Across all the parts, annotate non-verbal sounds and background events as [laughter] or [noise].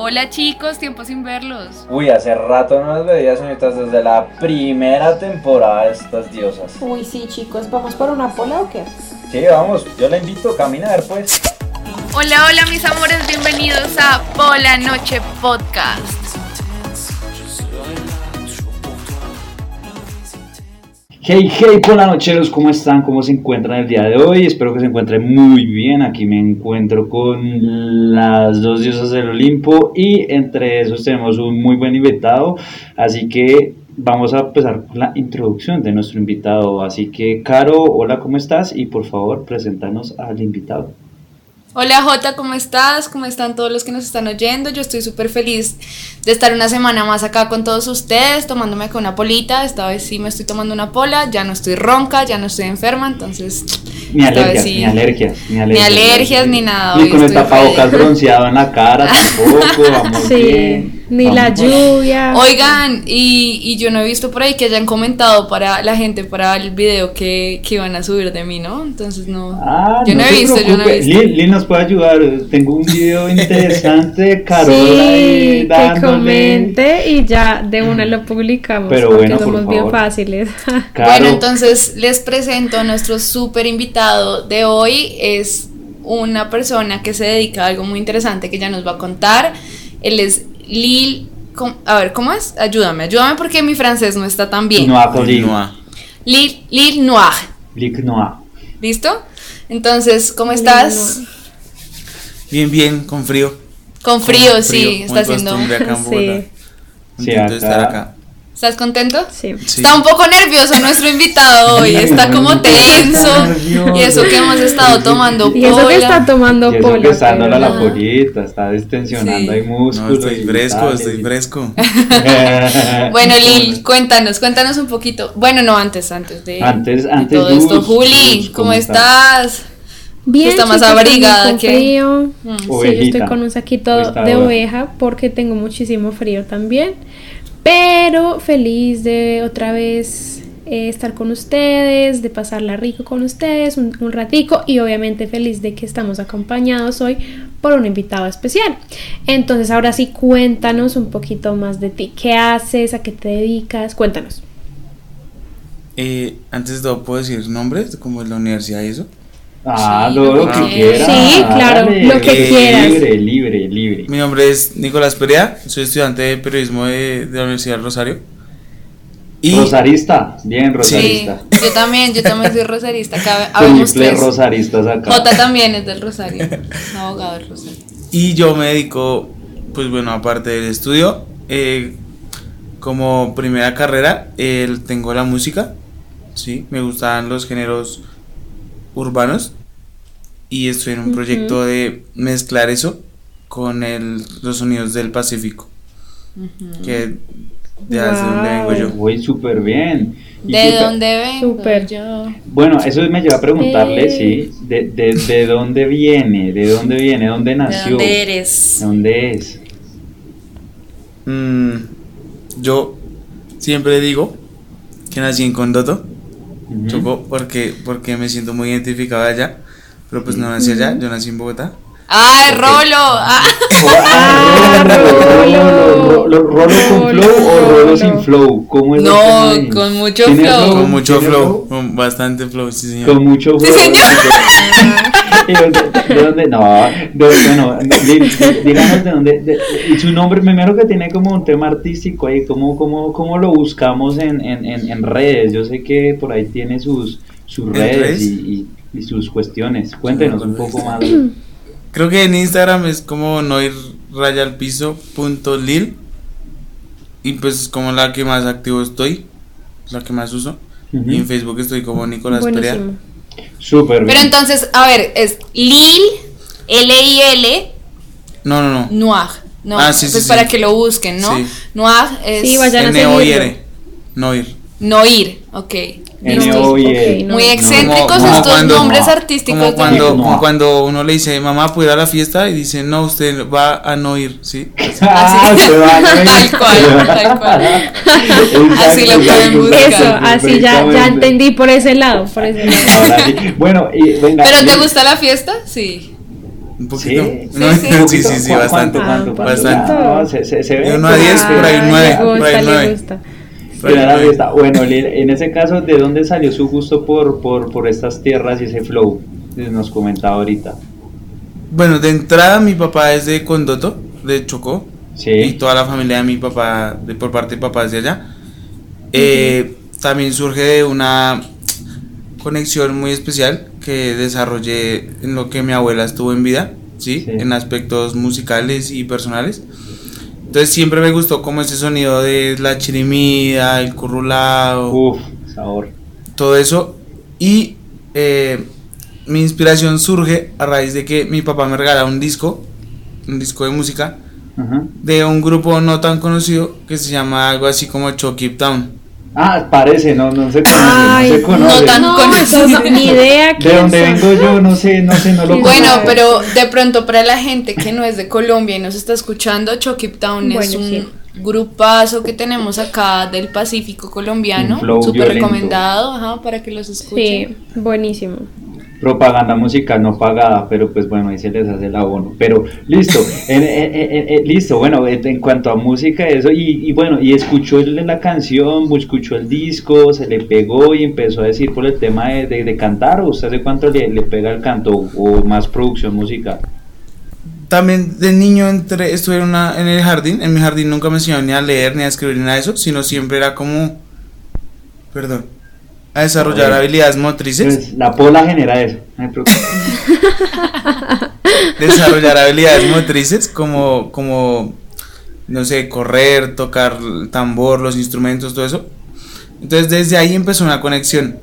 Hola chicos, tiempo sin verlos. Uy, hace rato no las veía, señoritas, desde la primera temporada de estas diosas. Uy, sí, chicos, ¿vamos por una pola o qué? Sí, vamos, yo la invito a caminar, pues. Hola, hola mis amores, bienvenidos a Pola Noche Podcast. Hey, hey, hola nocheros, ¿cómo están? ¿Cómo se encuentran el día de hoy? Espero que se encuentren muy bien. Aquí me encuentro con las dos diosas del Olimpo y entre esos tenemos un muy buen invitado. Así que vamos a empezar con la introducción de nuestro invitado. Así que, Caro, hola, ¿cómo estás? Y por favor, preséntanos al invitado. Hola Jota, ¿cómo estás? ¿Cómo están todos los que nos están oyendo? Yo estoy súper feliz de estar una semana más acá con todos ustedes, tomándome acá una polita. Esta vez sí me estoy tomando una pola, ya no estoy ronca, ya no estoy enferma, entonces... Ni alergias, vez sí- ni alergias, ni Ni alergias, ni nada. Ni con el tapabocas bronceado en la cara tampoco. [laughs] Vamos Sí, bien. Ni Vamos la bien. lluvia. Oigan, y, y yo no he visto por ahí que hayan comentado para la gente para el video que, que iban a subir de mí, ¿no? Entonces no. Ah, yo no, he visto, yo no he visto. Lil, Lil nos puede ayudar. Tengo un video [laughs] interesante de Carola ahí Sí, que dándole- comente y ya de una lo publicamos. Pero porque bueno, por somos bien fáciles. [laughs] Bueno, entonces les presento a nuestro súper invitado de hoy. Es una persona que se dedica a algo muy interesante que ya nos va a contar. Él es Lil. com- A ver, ¿cómo es? Ayúdame, ayúdame porque mi francés no está tan bien. Noir Colin. Lil, Lil Noir. Lick Noir. ¿Listo? Entonces, ¿cómo estás? Bien, bien, con frío. Con frío, Con sí, está haciendo. acá en Sí. Bogotá. Sí, Contento de acá- estar acá. ¿Estás contento? Sí. Sí. Está un poco nervioso nuestro invitado [laughs] hoy, está como tenso. Y eso que hemos estado tomando Y eso que pola. está tomando Y eso pola. que está dándole a la pollita, está distensionando Sí. ahí músculos. No, estoy y fresco, estoy y- fresco. [laughs] Bueno, Lil, cuéntanos, cuéntanos un poquito. Bueno, no, antes, antes de, Antes- de antes, todo esto. Juli, Luz, ¿cómo, ¿cómo estás? Bien, Está más abrigada que- frío. Mm. Sí, yo estoy con un saquito de oveja porque tengo muchísimo frío también. Pero feliz de otra vez eh, estar con ustedes, de pasarla rico con ustedes un, ratico y obviamente feliz de que estamos acompañados hoy por un invitado especial. Entonces ahora sí cuéntanos un poquito más de ti. ¿Qué haces? ¿A qué te dedicas? Cuéntanos. Eh, antes de todo, ¿puedo decir nombres? Como en la universidad y eso. Ah, Sí, lo, que quieras. Sí, claro, lo que quieras. Libre, libre, libre. Mi nombre es Nicolás Perea, soy estudiante de periodismo de, de la Universidad del Rosario. Y Rosarista, bien Sí, rosarista. yo también, yo también soy rosarista. Habemos [laughs] tres. rosaristas acá. Jota también es del Rosario, [laughs] es abogado del Rosario. Y yo me dedico, pues bueno, aparte del estudio, eh, como primera carrera, eh, tengo la música, ¿sí? Me gustan los géneros urbanos y estoy en un proyecto de mezclar eso con el, los sonidos del Pacífico, que de hace donde vengo yo. Uy, súper bien. ¿Y ¿De dónde vengo Súper. yo? Bueno, eso me lleva a preguntarle, Eh. sí, de, de, de dónde viene, de dónde viene, dónde ¿De nació, dónde eres? ¿De dónde es. Mm, yo siempre digo que nací en Condoto. Ujú. Chocó porque, porque me siento muy identificado allá. Pero pues no nací allá, yo nací en Bogotá. ¡Ay, Rolo! Ah, Ah, [laughs] Rolo, Rolo, Rolo con flow o Rolo sin flow, ¿cómo es No, con mucho ¿Tiene flow. Con mucho ¿Tiene flow, con bastante flow, sí señor. Con mucho flow. Sí, señor. [laughs] [laughs] ¿Y dónde- ¿De dónde? No, de, bueno, díganos de dónde. de- y su nombre, primero que tiene como un tema artístico ahí, ¿cómo, cómo, cómo lo buscamos en, en, en, en redes? Yo sé que por ahí tiene sus, sus ¿En redes y, y, y sus cuestiones. Cuéntenos un poco más. Creo que en Instagram es como noir raya al piso punto lil. Y pues es como la que más activo estoy, la que más uso. Y en Facebook estoy como Nicolás Perea. Súper Pero bien. entonces, a ver, es Lil, L-I-L, No, no, no. Noir. No, Ah, sí, sí, pues sí. para que lo busquen, ¿no? Sí. Noir es Sí, vayan a N-O-I-R. Noir. Noir, muy excéntricos estos nombres artísticos. Como cuando, cuando uno le dice, mamá, ¿puedo ir a la fiesta? Y dice, no, usted va a no ir, ¿sí? [laughs] Ah, así. [laughs] Tal cual, [laughs] tal cual. así lo pueden buscar. Eso, así ya, ya entendí por ese lado. Por ese lado. bueno, y, ¿Pero te gusta la fiesta? Sí. Un poquito. Sí, sí, sí, bastante. Se, ve. De 1 a 10, por ahí 9. Por ahí 9. Pero Bueno, en ese caso, ¿de dónde salió su gusto por, por, por estas tierras y ese flow? que Nos comentaba ahorita. Bueno, de entrada mi papá es de Condoto, de Chocó. Sí. Y toda la familia de mi papá, de, por parte de papá es de allá. Eh, También surge de una conexión muy especial que desarrollé en lo que mi abuela estuvo en vida, ¿sí? Sí. En aspectos musicales y personales. Entonces siempre me gustó como ese sonido de la chirimía, el currulao, Uf, sabor. todo eso. Y eh, mi inspiración surge a raíz de que mi papá me regala un disco, un disco de música, de un grupo no tan conocido que se llama algo así como Chucky Town. Ah, parece, no, no se conoce. Ay, no se conoce. no tan- No, conocido. eso no, ni idea De son. vengo yo, no sé, no sé, no lo Bueno, conozco. pero de pronto para la gente que no es de Colombia y nos está escuchando, Chucky Town es un sí. grupazo que tenemos acá del Pacífico colombiano, súper recomendado, ajá, para que los escuchen. Sí, buenísimo. Propaganda musical no pagada, pero pues bueno, ahí se les hace el abono. Pero listo, [laughs] en- en- en- en- listo, bueno, en en cuanto a música, eso, y, y bueno, y escuchó el- la canción, escuchó el disco, se le pegó y empezó a decir por el tema de, de- de cantar, o usted hace cuánto le, le pega el canto, o más producción musical. También de niño entré, estuve en, una, en el jardín, en mi jardín nunca me enseñaron ni a leer ni a escribir ni nada de eso, sino siempre era como, perdón, a desarrollar A habilidades motrices, Pues, la pola genera eso. no [laughs] desarrollar habilidades motrices como, como, no sé, correr, tocar el tambor, los instrumentos, todo eso. Entonces desde ahí empezó una conexión.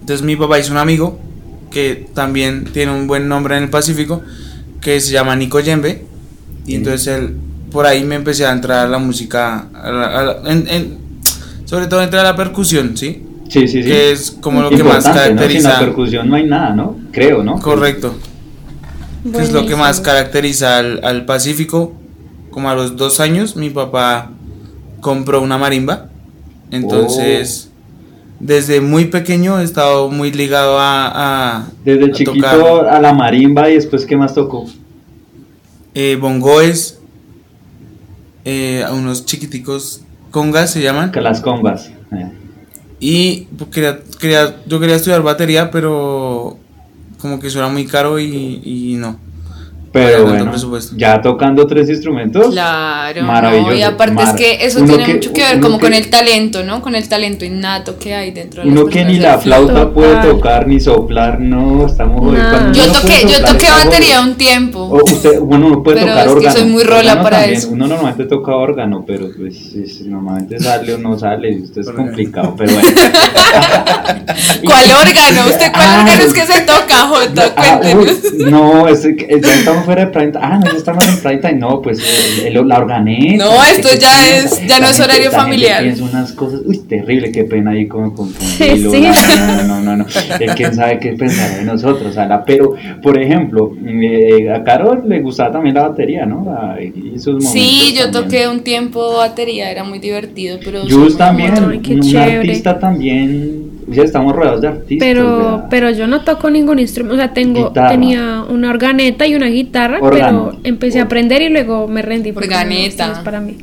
Entonces mi papá hizo un amigo que también tiene un buen nombre en el Pacífico, que se llama Nico Yembe. Y entonces él, por ahí me empecé a entrar a la música, a la- a la- en- en- sobre todo entré a la percusión, ¿sí? Sí, sí, sí. Que es como lo que más Importante, ¿no? caracteriza. Sin la percusión no hay nada, ¿no? Creo, ¿no? Correcto. que es lo que más caracteriza al, al Pacífico. Como a los dos años, mi papá compró una marimba. Entonces, desde muy pequeño he estado muy ligado a, a- Desde a chiquito tocar, a la marimba y después, ¿qué más tocó? eh, bongoes, eh, a unos chiquiticos congas se llaman. Que las congas. Eh. Y pues, quería, quería, yo quería estudiar batería, pero como que eso era muy caro y, y no. Pero bueno, presupuesto. ya tocando tres instrumentos. Claro, Maravilloso, ¿no? y aparte mar- es que eso uno tiene que- mucho que ver como que- con el talento, ¿no? Con el talento innato que hay dentro de Uno que ni la flauta puede tocar ni soplar, no, estamos. Cuando Yo toqué, yo toqué batería un tiempo. O usted, bueno, uno puede Pero tocar es que órgano. soy muy rola órgano para también. eso. Uno normalmente toca órgano, pero pues es- normalmente sale o no sale, y esto es complicado, pero bueno. [laughs] ¿Cuál órgano? ¿Usted cuál Ay. [laughs] órgano es que se toca, Jota? Ah, no, es que ya estamos fuera de prime time. Ah, no, ya estamos en prime time. No, pues el- el- la organeta. No, esto ¿qué ya es- ya no es horario familiar. piensa unas cosas, uy, terrible, qué pena ahí con, con, con Sí, sí. No, no, no, no. Quién sabe qué pensará de nosotros, Ala. Pero, por ejemplo, eh, a Carol le gustaba también la batería, ¿no? La- y sus Sí, yo también. toqué un tiempo batería, era muy divertido, pero... muy también, un artista también. Ya estamos rodeados de artistas. Pero, ¿verdad? pero yo no toco ningún instrumento, o sea, tengo, Guitarra. tenía una organeta y una guitarra, Órgano. pero empecé a aprender y luego me rendí. porque Organeta. no es para mí.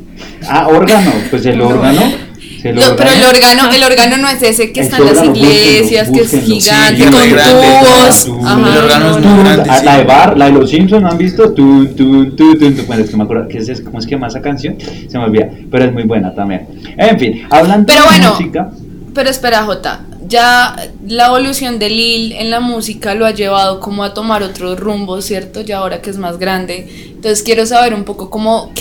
Ah, órgano, pues el [laughs] No. órgano. el No, pero el órgano- el órgano no es ese que está en las iglesias, que es búsquenlo, gigante, sí, con tubos. tú, Ajá, el órgano no, es no. muy grande. Ah, sí. La de Bar, la de los Simpsons, ¿no han visto? Tu, tu, tu. Bueno, es que me acuerdo, ¿qué es, ¿cómo es que llama esa canción? Se me olvida, pero es muy buena también. En fin, hablando Pero de bueno. música, Pero espera, Jota, ya la evolución de Lil en la música lo ha llevado como a tomar otro rumbo, ¿cierto? Ya ahora que es más grande. Entonces quiero saber un poco cómo,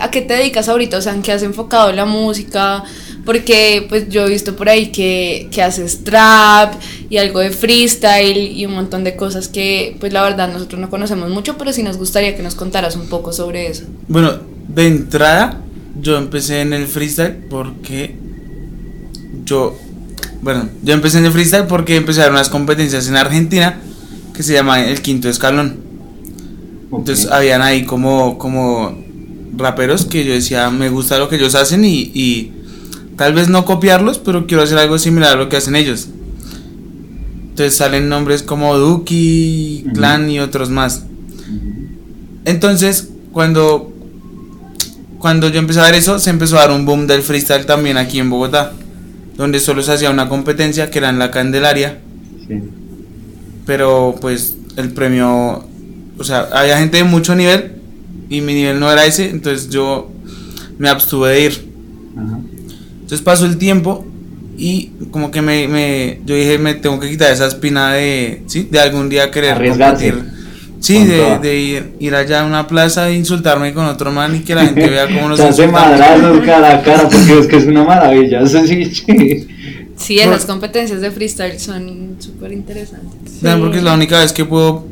a qué te dedicas ahorita, o sea, en qué has enfocado la música, porque pues yo he visto por ahí que, que haces trap y algo de freestyle y un montón de cosas que pues la verdad nosotros no conocemos mucho, pero sí nos gustaría que nos contaras un poco sobre eso. Bueno, de entrada, yo empecé en el freestyle porque yo, bueno, yo empecé en el freestyle porque empecé a dar unas competencias en Argentina que se llama el quinto escalón. Entonces habían ahí como, como raperos que yo decía, me gusta lo que ellos hacen y, y tal vez no copiarlos, pero quiero hacer algo similar a lo que hacen ellos. Entonces salen nombres como Duki. Clan y otros más. Entonces, cuando, cuando yo empecé a ver eso, se empezó a dar un boom del freestyle también aquí en Bogotá, donde solo se hacía una competencia que era en la Candelaria, Sí. pero pues el premio, o sea, había gente de mucho nivel y mi nivel no era ese, entonces yo me abstuve de ir. Ajá. Entonces pasó el tiempo y como que me, me- yo dije, me tengo que quitar esa espina de, ¿sí? De algún día querer Arriesgarse. competir. Sí, de, de ir, ir allá a una plaza e insultarme con otro man y que la gente vea cómo [laughs] nos Se hace madrazos [laughs] cara a cara porque es que es una maravilla. Eso sí, sí. Sí, esas competencias de freestyle son súper interesantes. Vean, Porque es la única vez que puedo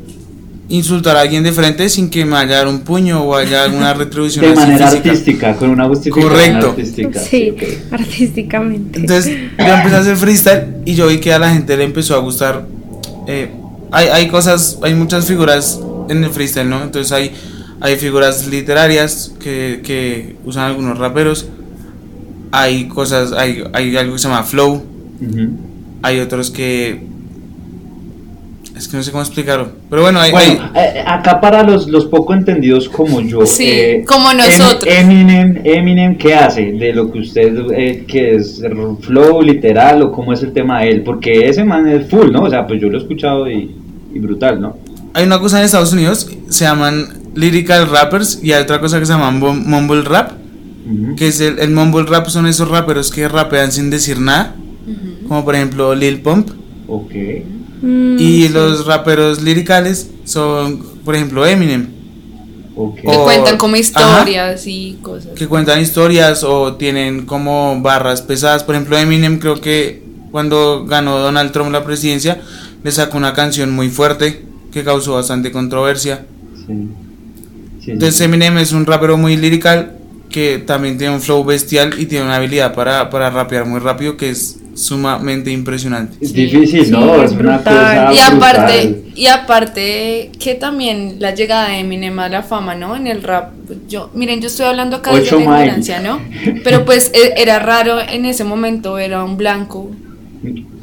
insultar a alguien de frente sin que me vaya a dar un puño o haya alguna [laughs] retribución De manera física. artística, con una justificación Correcto. artística. Sí, ok. artísticamente. Entonces yo empecé a hacer freestyle y yo vi que a la gente le empezó a gustar. eh, hay, hay cosas, hay muchas figuras en el freestyle, ¿no? Entonces hay, hay figuras literarias que, que usan algunos raperos. Hay cosas, hay, hay algo que se llama flow. Hay otros que... Es que no sé cómo explicarlo. Pero bueno, hay... Bueno, hay- eh, acá para los, los poco entendidos como yo, Sí, eh, como Em- nosotros. Eminem, Eminem, ¿qué hace de lo que usted, eh, que es flow literal o cómo es el tema de él? Porque ese man es full, ¿no? O sea, pues yo lo he escuchado y, y brutal, ¿no? hay una cosa en Estados Unidos, se llaman lyrical rappers y hay otra cosa que se llaman mumble rap. Que es el, el mumble rap son esos raperos que rapean sin decir nada. Como por ejemplo Lil Pump. Ok. Mm, Y sí. los raperos liricales son, por ejemplo, Eminem. ok. Que O- cuentan como ajá. historias y cosas. Que cuentan historias o tienen como barras pesadas. Por ejemplo, Eminem creo que cuando ganó Donald Trump la presidencia, le sacó una canción muy fuerte que causó bastante controversia. Sí. Sí, Entonces. Eminem es un rapero muy lirical que también tiene un flow bestial y tiene una habilidad para, para rapear muy rápido que es sumamente impresionante. Es difícil, sí, ¿no? es una brutal. cosa Y aparte, brutal. y aparte que también la llegada de Eminem a la fama, ¿no? En el rap, yo, miren, yo estoy hablando acá Ocho de la ignorancia, ¿no? Pero pues e- era raro en ese momento, era un blanco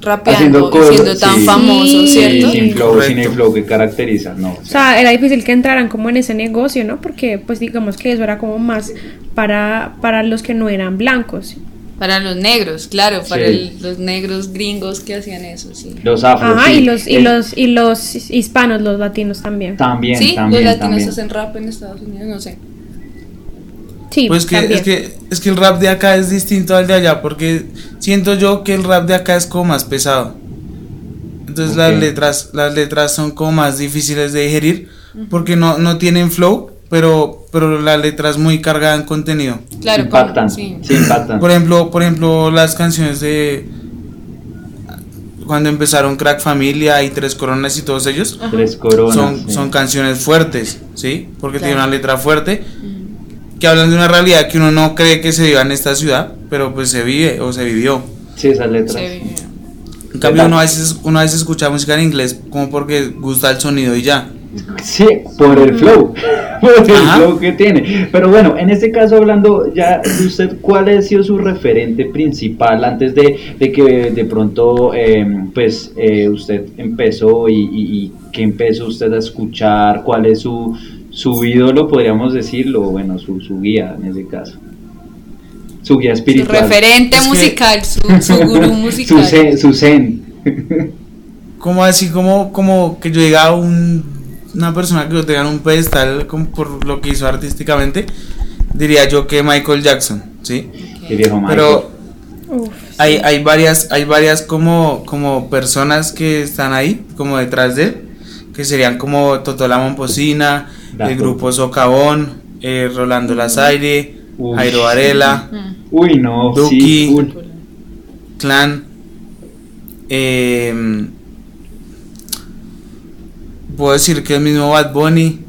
rapeando Haciendo y cosas, siendo tan sí. famoso, Sí, ¿cierto? Sí, sin flow, sin el flow que caracteriza, no. O sea, era difícil que entraran como en ese negocio, ¿no? Porque pues digamos que eso era como más para, para los que no eran blancos. Para los negros, claro, para Sí. el- los negros gringos que hacían eso, sí. Los afros. Ajá, sí. y los, y Eh, los, y los hispanos, los latinos también. También, sí, también, los latinos también. hacen rap en Estados Unidos, no sé. Sí, Pues que, es que es que el rap de acá es distinto al de allá porque siento yo que el rap de acá es como más pesado. Entonces las letras las letras son como más difíciles de digerir porque no, no tienen flow, pero pero la letra es muy cargada en contenido. Claro, impactan, sí. sí, impactan. Por ejemplo, por ejemplo, las canciones de cuando empezaron Crack Familia y Tres Coronas y todos ellos Tres coronas. son, sí. son canciones fuertes, ¿sí? Porque Claro. tienen una letra fuerte que hablan de una realidad que uno no cree que se viva en esta ciudad, pero pues se vive o se vivió. Sí, esas letras. Sí. En cambio, uno a veces, uno a veces escucha música en inglés como porque gusta el sonido y ya. Sí, por el flow, [laughs] por el Ajá. flow que tiene. Pero bueno, en este caso hablando ya de usted, ¿cuál ha sido su referente principal antes de, de que de pronto eh, pues eh, usted empezó y, y, y que empezó usted a escuchar? ¿Cuál es su, su ídolo, podríamos decirlo? Bueno, su, su guía en ese caso. Su guía Su espiritual. referente Es que- musical, su, su gurú [laughs] su musical. zen. Su zen. Como así, como, como que yo llegaba a un- una persona que lo tenga en un pedestal como por lo que hizo artísticamente, diría yo que Michael Jackson, ¿sí? Qué viejo Michael. Pero Uf, hay, hay varias, hay varias como, como personas que están ahí, como detrás de él, que serían como Totola Momposina, Dato. el grupo Socavón, eh, Rolando Lazaire, Uy. Jairo Varela, Mm. Uy, no, Duki. sí. Clan, eh, puedo decir que el mismo Bad Bunny,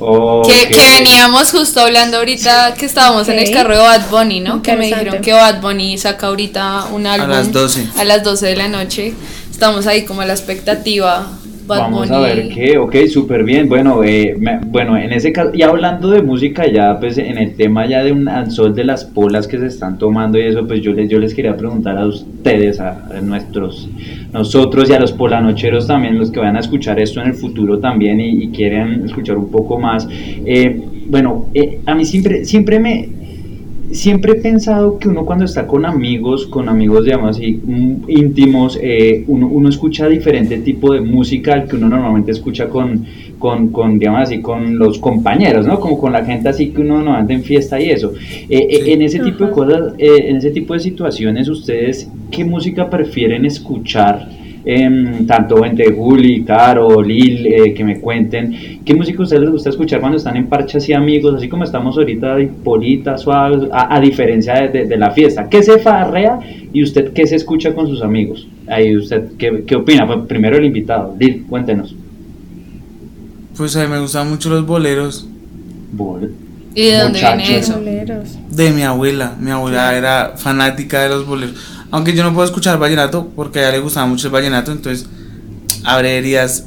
Oh, Que, veníamos justo hablando ahorita que estábamos en el carro de Bad Bunny, ¿no? Que me dijeron que Bad Bunny saca ahorita un álbum las 12. a las 12 de la noche. Estamos ahí como a la expectativa Bad Vamos a ver qué, ok, súper bien. Bueno, eh, me- bueno, en ese caso, y hablando de música, ya pues en el tema ya de un al sol de las polas que se están tomando y eso, pues yo les, yo les quería preguntar a ustedes, a, a nuestros, nosotros y a los polanocheros también, los que vayan a escuchar esto en el futuro también y, y quieren escuchar un poco más. Eh, bueno, eh, a mí siempre, siempre me, siempre he pensado que uno cuando está con amigos, con amigos digamos así mm, íntimos, eh, uno, uno escucha diferente tipo de música al que uno normalmente escucha con, con, con, digamos así, con los compañeros, ¿no? Como con la gente así que uno normalmente en fiesta y eso. Eh, eh, Sí. En ese tipo de cosas, eh, en ese tipo de situaciones, ¿ustedes qué música prefieren escuchar? Em, tanto entre Juli, Caro, Lil, eh, que me cuenten, ¿qué música a ustedes les gusta escuchar cuando están en parche así amigos, así como estamos ahorita polita, suaves, a, a diferencia de, de- de la fiesta? ¿Qué se farrea y usted qué se escucha con sus amigos? Ahí usted, ¿qué, qué opina? Pues primero el invitado, Lil, cuéntenos. Pues a mí me gustan mucho los boleros Bol- ¿Y de dónde viene Muchachos. eso? Boleros. de mi abuela. Mi abuela era fanática de los boleros. Aunque yo no puedo escuchar vallenato porque a ella le gustaba mucho el vallenato, entonces habré heridas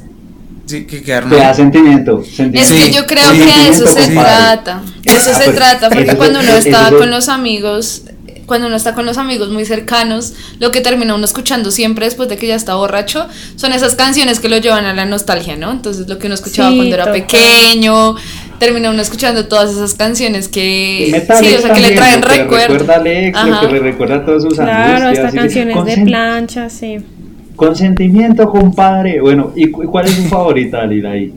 sí, que quedaron. Te da ahí. sentimiento, Es sentimiento. que Sí, yo creo sí, que de eso sentimiento, se trata. De eso Ah, se pues, trata, porque eso- cuando uno está eso- con los amigos, cuando uno está con los amigos muy cercanos, lo que termina uno escuchando siempre después de que ya está borracho son esas canciones que lo llevan a la nostalgia, ¿no? Entonces lo que uno escuchaba Sí, cuando era total. pequeño, termina uno escuchando todas esas canciones que Metal sí, o sea, que le traen lo que le recuerdos. recuerda a Alex, lo que le recuerda a todas sus Claro, angustias, hasta canciones de plancha, sí. Consentimiento, compadre. Bueno, ¿y cu- cuál es su favorita, Lil, ahí?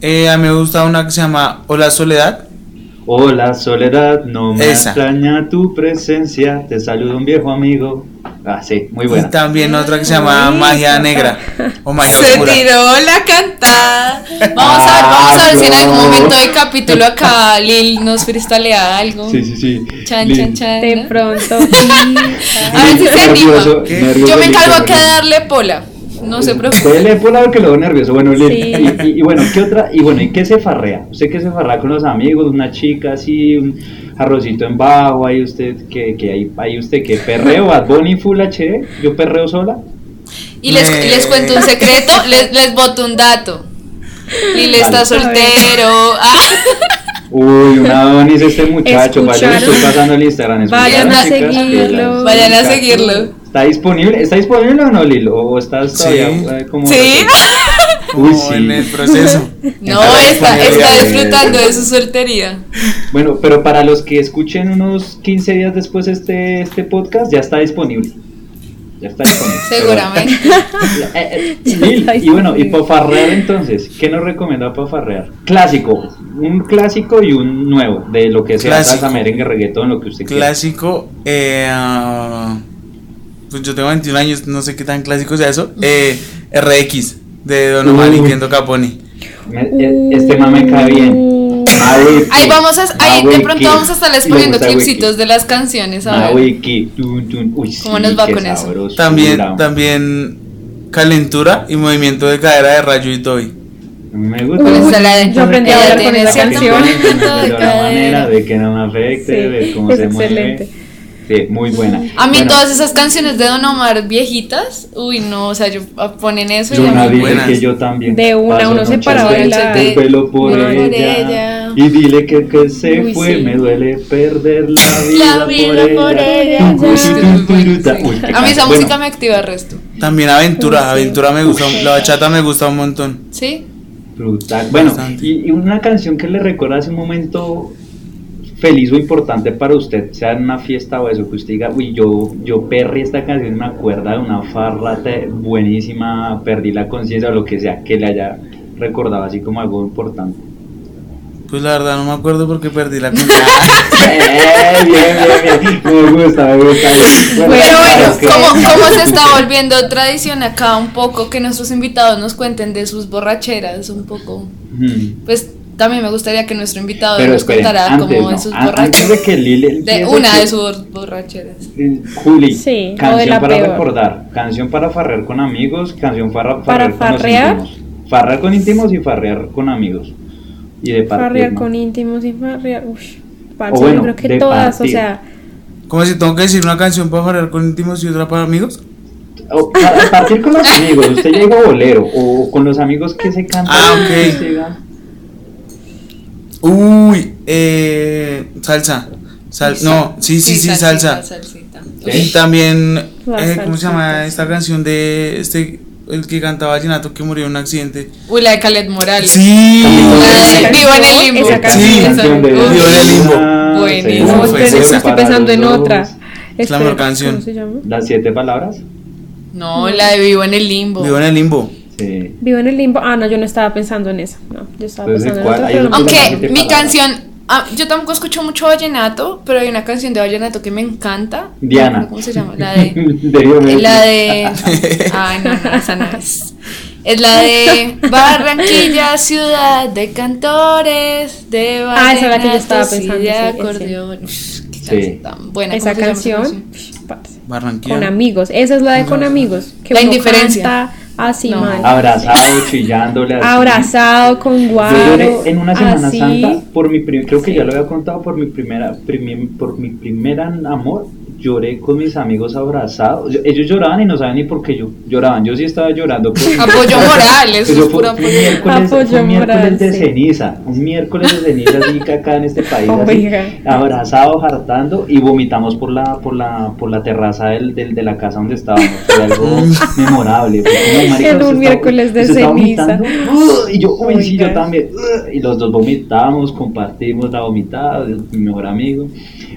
Eh, a mí me gusta una que se llama Hola Soledad. Hola, Soledad, no me Esa. extraña tu presencia. Te saluda un viejo amigo. Ah, sí, muy Y buena. también otra que se llama Uy, Magia. Negra o Magia Se Oscura. tiró la cantada. Vamos a ver, vamos a ver si en algún momento del capítulo acá Lil nos freestalea algo. Sí, sí, sí. Chan, Lil, chan, chan. De pronto. A ver si se anima. Yo me encargo acá de darle pola. No se preocupe. Dele por lado que lo veo nervioso. Bueno, Lil, Sí. y, y- y bueno, ¿qué otra? Y bueno, ¿y qué se farrea? ¿Usted qué se farrea con los amigos? Una chica así, un arrocito en bajo, ahí usted, que, que ahí, ahí usted, que perreo, Bad Bunny Full HD, yo perreo sola. Y les, les cuento un secreto, les, les boto un dato. Lil está soltero. Ah, [laughs] Uy, una es este muchacho, vaya, estoy pasando el Instagram. Vayan a chicas, seguirlo. Vayan a seguirlo. ¿Está disponible? ¿Está disponible o no, Lilo? ¿O estás todavía Sí. eh, como.? ¿Sí? Uy, sí. en el proceso. [laughs] No, Está está, disfrutando de su soltería. Bueno, pero para los que escuchen unos 15 días después este, este podcast, ya está disponible. Ya está disponible. [laughs] Seguramente. [laughs] Eh, eh, y bueno, y disponible. para farrear entonces, ¿qué nos recomienda para farrear? Clásico, un clásico y un nuevo, de lo que sea Clásico. salsa, merengue, reggaetón, lo que usted quiera. Clásico. Eh, ah, pues yo tengo 21 años, no sé qué tan clásico sea eso. Eh, RX de Don Omar y Uy. Kendo Caponi. Me- eh, este mame cae bien. Uh, Mawiki, Ahí vamos a, ahí de pronto vamos a estarles Y me poniendo clipsitos de las canciones, a ver. Mawiki, tun, tun. Uy, ¿Cómo sí, nos va con eso? sabrosura. También, también calentura y movimiento de cadera de Rayo y Toy. Me gusta. Pues Uy, esa la de- yo aprendí a hablar con esa canción. de de la manera de que no me afecte, Sí, de cómo es se excelente. mueve. Sí, muy buena. A mí Bueno, todas esas canciones de Don Omar viejitas, uy no, o sea, yo ah, ponen eso y Yo ya una me- dije buenas. que yo también. De una, uno se paraba de la- pelo por, por ella, ella. Y dile que, que se Uy, fue, sí. me duele perder la vida, La vida por ella. Uy, qué A mí esa música me activa el resto. También Aventura, Uy, sí. Aventura me gusta, la bachata me gusta un montón. ¿Sí? Brutal. Bueno, y, y una canción que le recuerda ese momento feliz o importante para usted, sea en una fiesta o eso, que usted diga, uy, yo, yo perrí esta canción, me acuerda de una farra buenísima, perdí la conciencia o lo que sea, que le haya recordado así como algo importante. Pues la verdad no me acuerdo porque perdí la [laughs] cuenta. Eh, bien, bien, bien. Me gusta, me gusta. Pero bueno, es que- ¿cómo, [laughs] cómo se está volviendo tradición acá un poco que nuestros invitados nos cuenten de sus borracheras un poco? Hmm. Pues también me gustaría que nuestro invitado Pero nos esperen, contara antes, como de no, sus an- borracheras. antes de que Lili De una que- de sus borracheras. Juli, Sí, o canción la para peor. recordar, canción para farrear con amigos, canción para ¿Para farrear con los farrear? íntimos. Farrear con íntimos y farrear con amigos. Y de partir, farrear ¿no? con íntimos y farrear. Uff, parce, O bueno, yo creo que todas, o partir. sea, Como si tengo que decir una canción para farrear con íntimos y otra para amigos. o para partir con los amigos, usted llega bolero, o con los amigos que se cantan. Ah, ok. Uy, eh, salsa. Sal- no, sí, sí, sí, salsa. salsita. Y también, eh, ¿cómo se llama esta canción de este, el que cantaba Vallenato que murió en un accidente? Uy, la de Caled Morales. Sí, La de Vivo en el limbo. Esa Sí, canción. canción de- Uf. Vivo en el limbo. Buenísimo. sí, es estoy pensando en otra. Es la mejor canción. ¿Cómo se llama? Las siete palabras. No, la de Vivo en el limbo. Vivo en el limbo. Sí. Vivo en el limbo. Ah, no, yo no estaba pensando en esa. No, yo estaba Entonces, pensando en llama Aunque mi canción, ah, yo tampoco escucho mucho vallenato, pero hay una canción de vallenato que me encanta. Diana. ¿Cómo se llama? La de. [laughs] De la de. Ay, no, no, esa no es. Es la de Barranquilla, ciudad de cantores, de Ah, esa es la que yo estaba vallenatos y pensando, de sí, acordeón. Uf, qué Sí. tan buena. Esa ¿Cómo se llama canción. Barranquilla. Con amigos. Esa es la de con amigos. Que La indiferencia. canta así No. mal. Abrazado, chillándole. así. Abrazado con guaro. Yo lloré en una Semana así. Santa por mi creo que ya lo había contado por mi primera primi- por mi primer amor lloré con mis amigos abrazados Yo- ellos lloraban y no saben ni por qué yo lloraban yo sí estaba llorando por [laughs] Apoyo moral, eso Pero es puro un miércoles, fue un Apoyo miércoles moral, de sí. ceniza, un miércoles de ceniza así que acá en este país, así, Oiga. abrazados, hartando y vomitamos por la, por la, por la terraza del, del- de la casa donde estábamos. Fue algo [laughs] memorable. Como, marica, En un miércoles de ceniza. ¡uh! y yo, uy, sí, yo también. ¡uh! y los dos vomitamos, compartimos la vomitada, mi mejor amigo.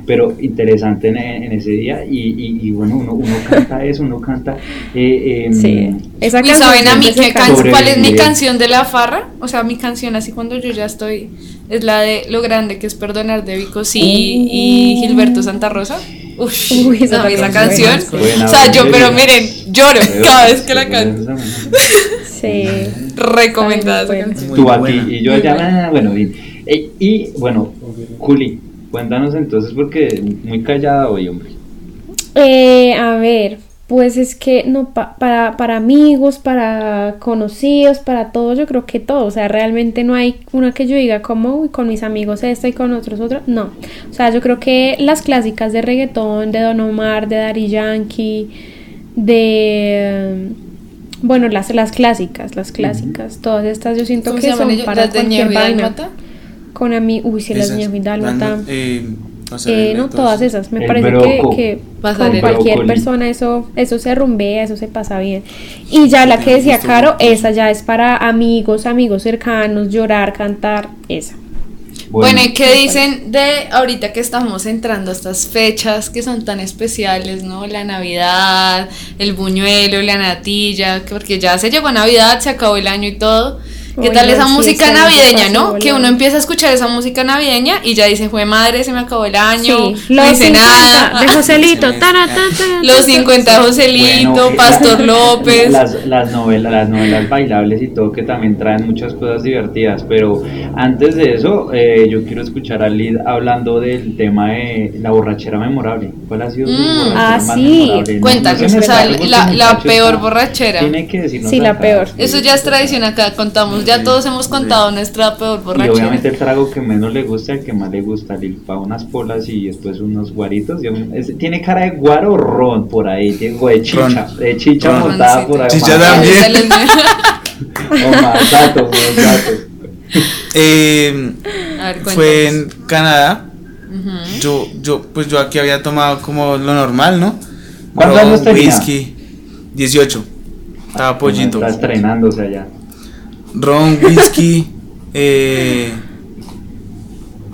Pero interesante en, en ese día y, y- y bueno, uno, uno canta eso, uno canta... Eh, em, Sí. Esa ¿Y saben a mí qué can- cuál es mi canción de la farra? O sea, mi canción así cuando yo ya estoy es la de Lo grande que es perdonar de Vico sí y Gilberto Santa Rosa. Uf, Uy, esa no, esa es canción. buena. O sea, yo, buena. pero miren, lloro cada vez que la canto. [laughs] Sí. Recomendada esa canción. Tú aquí buena. y yo allá, ah, bueno, bien. Eh, y bueno, Juli, cuéntanos entonces porque muy callada hoy, hombre. Eh, a ver, pues es que no pa- para, para amigos, para conocidos, para todos, yo creo que todo, o sea, realmente no hay una que yo diga como "Uy, con mis amigos esta y con otros otra, no, o sea, yo creo que las clásicas de reggaetón, de Don Omar, de Daddy Yankee, de bueno, las, las clásicas, las clásicas, todas estas yo siento ¿Cómo que son para ¿Las de cualquier vaina. Dálmata? Con amigos, uy, sí, las y Dálmata. Eh, Eh, no, todas esas. Me El parece que, broco. que Pasarela. con cualquier persona eso, eso se rumbea, eso se pasa bien. Y ya la que decía Caro, esa ya es para amigos, amigos cercanos, llorar, cantar, esa. Bueno, ¿y qué dicen de ahorita que estamos entrando a estas fechas que son tan especiales, ¿no? La Navidad, el buñuelo, la natilla, que- porque ya se llegó Navidad, se acabó el año y todo. ¿Qué tal esa música navideña, no? Que uno empieza a escuchar esa música navideña y ya dice, fue madre, se me acabó el año, Sí, no los hice 50 nada. [laughs] de Joselito. [laughs] Los ta, 50 de Joselito, Pastor López. Las, las novelas, las novelas bailables y todo que también traen muchas cosas divertidas, pero antes de eso eh, yo quiero escuchar a Lid hablando del tema de la borrachera memorable. ¿Cuál ha sido su Mm. borrachera Ah, más sí. Cuéntanos, o sea, la- peor está- borrachera. Tiene que decirnos Sí, la peor. Eso ya es tradición acá, contamos, ya todos hemos contado nuestra peor Y borrachera. obviamente el trago que menos le gusta, el que más le gusta, Lil, pa' unas polas y después unos guaritos. y es- tiene cara de guaro o ron por ahí, tiene o de chicha, Ron. de chicha Ron. montada por ahí. Chicha también. [laughs] O más datos, más datos. Eh, A ver, fue en Canadá. Yo, yo, pues yo aquí había tomado como lo normal, ¿no? ¿Cuántos años tenía? Whisky. 18. Estaba pollito. Está estrenándose allá. Ron, whisky, eh,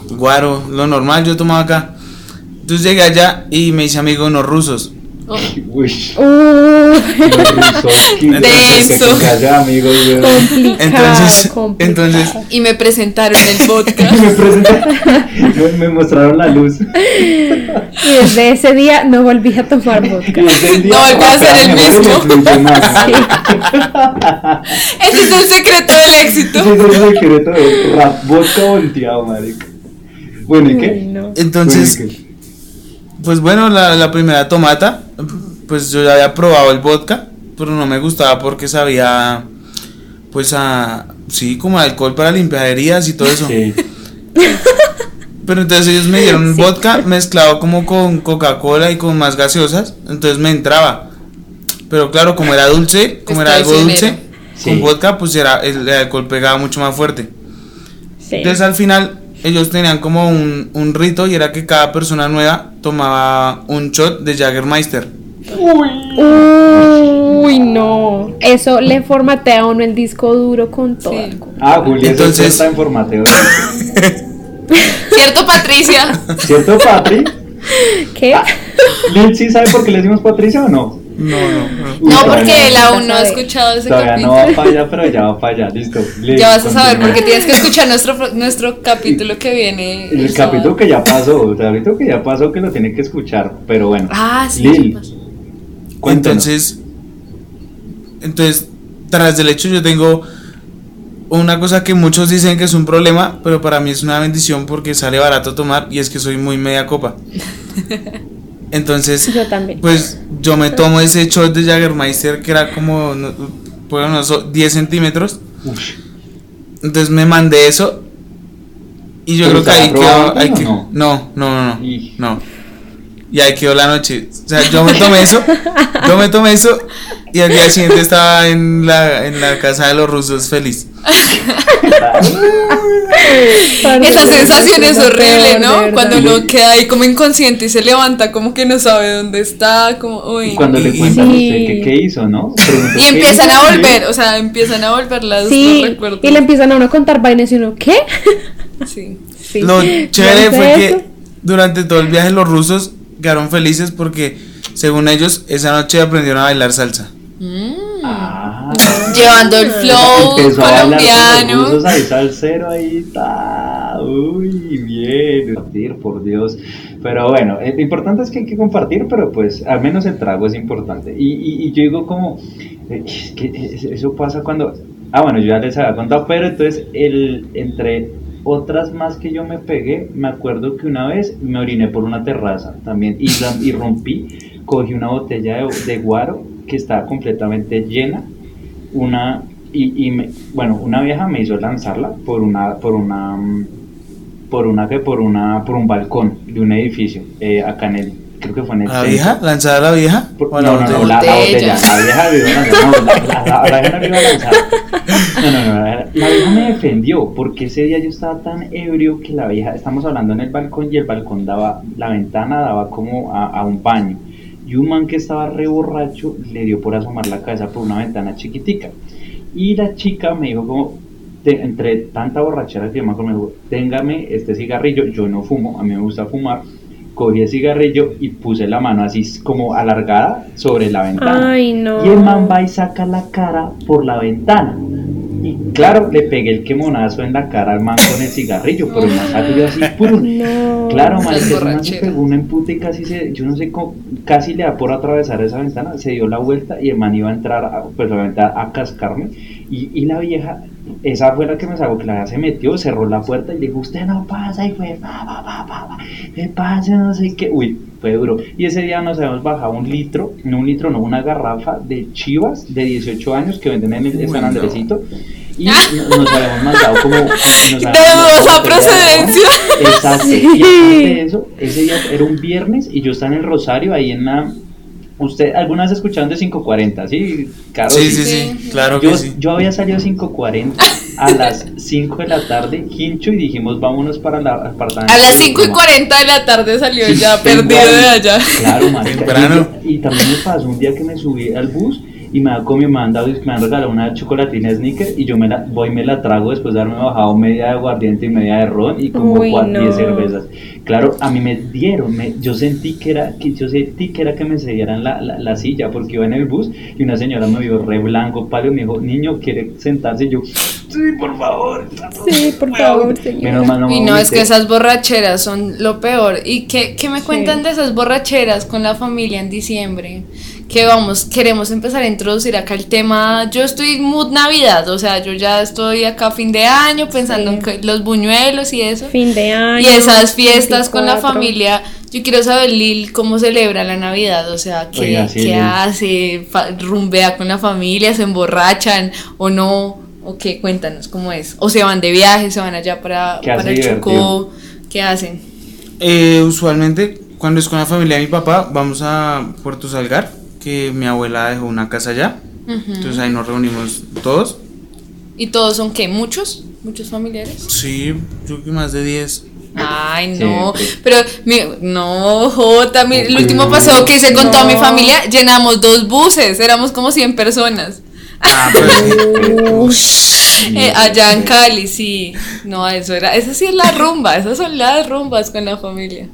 guaro, lo normal yo tomaba acá. Entonces llegué allá y me hice amigo unos rusos. Uy. Uh, Denso. Amigos, complicado, Entonces, complicado. entonces y me presentaron el vodka. [laughs] me, presentaron- me- me mostraron la luz. Y desde ese día no volví a tomar vodka. No volvió a ser el mismo. [laughs] Ese es el secreto del éxito. Ese es el secreto de rap vodka volteado, marica. Bueno, ¿y Uy, qué? no. Entonces, Bueno, ¿y qué? pues bueno, la, la primera tomata, pues yo ya había probado el vodka, pero no me gustaba porque sabía, pues a, sí, como alcohol para limpiar heridas y todo eso. Sí. [laughs] Pero entonces ellos me dieron Sí. vodka mezclado como con Coca-Cola y con más gaseosas, entonces me entraba. Pero claro, como era dulce, como era algo dulce, Sí. con vodka, pues era, el, el alcohol pegaba mucho más fuerte. Sí. Entonces al final ellos tenían como un, un rito y era que cada persona nueva tomaba un shot de Jaggermeister. Uy, no. Eso le formatea a uno el disco duro con todo. Sí. Ah, Julia, Entonces- está en formateo. [laughs] ¿Cierto, Patricia? ¿Cierto, Patri? ¿Qué? ¿Lil sí sabe por qué le decimos Patricia o no? No, no, no. Uy, porque él aún no ha escuchado ese Todavía no va capítulo. para allá, pero ya va para allá, listo. Lil, Ya vas a saber continúa. porque tienes que escuchar nuestro, nuestro capítulo que viene. El el capítulo sábado. que ya pasó, el capítulo que ya pasó que lo tiene que escuchar, pero bueno. Ah, sí. Lil. Cuéntanos. Entonces, entonces, tras del hecho yo tengo una cosa que muchos dicen que es un problema, pero para mí es una bendición porque sale barato tomar y es que soy muy media copa. [laughs] Entonces, Yo también. pues yo me tomo ese shot de Jaggermeister que era como, no, unos 10 centímetros. Entonces me mandé eso y yo ¿Pero creo que ahí quedó. no? no, no, no, no, Y- ahí quedó la noche. O sea, yo me tomé eso, yo me tomé eso y al día siguiente estaba en la, en la casa de los rusos feliz. Esa sensación es horrible, ¿no? Cuando uno queda ahí como inconsciente y se levanta como que no sabe dónde está, como, uy. Y cuando le cuentan a Sí. usted que qué hizo, ¿no? Y ¿qué empiezan a volver, o sea, empiezan a volver las, Sí, recuerdos. y le empiezan a uno a contar vainas y uno, ¿qué? Sí. Sí. Lo chévere ¿No fue que durante todo el viaje los rusos quedaron felices porque, según ellos, esa noche aprendieron a bailar salsa. Mm. Ah, Llevando el flow empezó a bailar con los colombiano. rusos ahí salsero ahí está. Uy, bien. Compartir, por Dios. Pero bueno, eh, lo importante es que hay que compartir, pero pues al menos el trago es importante. Y, y, y yo digo como, eh, es que es- eso pasa cuando... Ah, bueno, yo ya les había contado, pero entonces el, entre otras más que yo me pegué, me acuerdo que una vez me oriné por una terraza también y, rompí, cogí una botella de, de guaro que estaba completamente llena, una y, y me- bueno, una vieja me hizo lanzarla por una por una por una que por una por un balcón de un edificio eh, acá en el creo que fue en el ¿A la centro. vieja? ¿Lanzada la vieja? Por- ¿O a no, la no, no, botella? la, la Botella. La vieja la, la, la- vieja no le iba a lanzar. No, no, no. La, vieja me defendió porque ese día yo estaba tan ebrio que la vieja, estamos hablando en el balcón y el balcón daba, la ventana daba como a, a un baño. Y un man que estaba re borracho le dio por asomar la cabeza por una ventana chiquitica. Y la chica me dijo como, te- entre tanta borrachera que yo me dijo, téngame este cigarrillo, yo no fumo, a mí me gusta fumar. Cogí el cigarrillo y puse la mano así como alargada sobre la ventana. Ay, no. Y el man va y saca la cara por la ventana. Y claro, le pegué el quemonazo en la cara al man con el cigarrillo, pero el man salió así puro. [laughs] No. Claro, man, ese man se pegó un empute y casi se, yo no sé cómo, casi le da por atravesar esa ventana, se dio la vuelta y el man iba a entrar, a, pues obviamente a, a cascarme. Y, y la vieja, esa fue la que me sacó, que la vieja se metió, cerró la puerta y le dijo, usted no pasa, y fue, pa, pa, pa, pa, pa, me pasa, no sé qué. Uy, fue duro. Y ese día nos habíamos bajado un litro, no un litro, no, una garrafa de chivas de 18 años que venden en el Uy, San no. Andresito. Y no- nos habíamos mandado como. nos [laughs] dudosa procedencia. Exacto. Y aparte de eso, ese día era un viernes y yo estaba en el Rosario, ahí en la. Usted, ¿alguna vez escucharon de 540? Sí, Caro. Sí, sí, sí, claro Yo, que sí. yo había salido a 5.40 [laughs] a las 5 de la tarde, quincho, y dijimos vámonos para el apartamento. A las 5 y 40 de la tarde salió Sí, ya perdido ahí. de allá. Claro, marica. Temprano. Y, y también me pasó un día que me subí al bus y me ha comido, me han dado, me han regalado una chocolatina sneaker y yo me la voy y me la trago después de haberme bajado media de aguardiente y media de ron y como Uy, cuatro, diez no. cervezas. Claro, a mí me dieron, me- yo sentí que era, que yo sentí que era que me cedieran la, la, la silla porque iba en el bus y una señora me vio re blanco, pálido, y me dijo, niño, ¿quiere sentarse? Y yo, sí, por favor. Sí, por favor, señora. Menos mal no me Y no, es que esas borracheras son lo peor. ¿Y qué, qué me Sí. cuentan de esas borracheras con la familia en diciembre? Que vamos, queremos empezar a introducir acá el tema. Yo estoy mood Navidad, o sea, yo ya estoy acá a fin de año pensando Sí. en que- los buñuelos y eso. Fin de año. Y esas fiestas con la 24. familia. Yo quiero saber, Lil, cómo celebra la Navidad, o sea, qué, Oiga, sí, qué hace, rumbea con la familia, se emborrachan o no, o qué, cuéntanos cómo es. O se van de viaje, se van allá para, ¿Qué hace para el? Chocó, ¿qué hacen? Eh, usualmente, cuando es con la familia de mi papá, vamos a Puerto Salgar. Que mi abuela dejó una casa allá. Entonces ahí nos reunimos todos. ¿Y todos son qué? ¿Muchos? ¿Muchos familiares? Sí, yo creo que más de 10. Ay, no. sí. Pero, mi, no, Jota, mi- el último paseo que hice con toda mi familia, llenamos dos buses, éramos como 100 personas. Ah, [laughs] pero Eh, allá en Cali, sí. No, eso era, esa sí es la rumba, esas son las rumbas con la familia.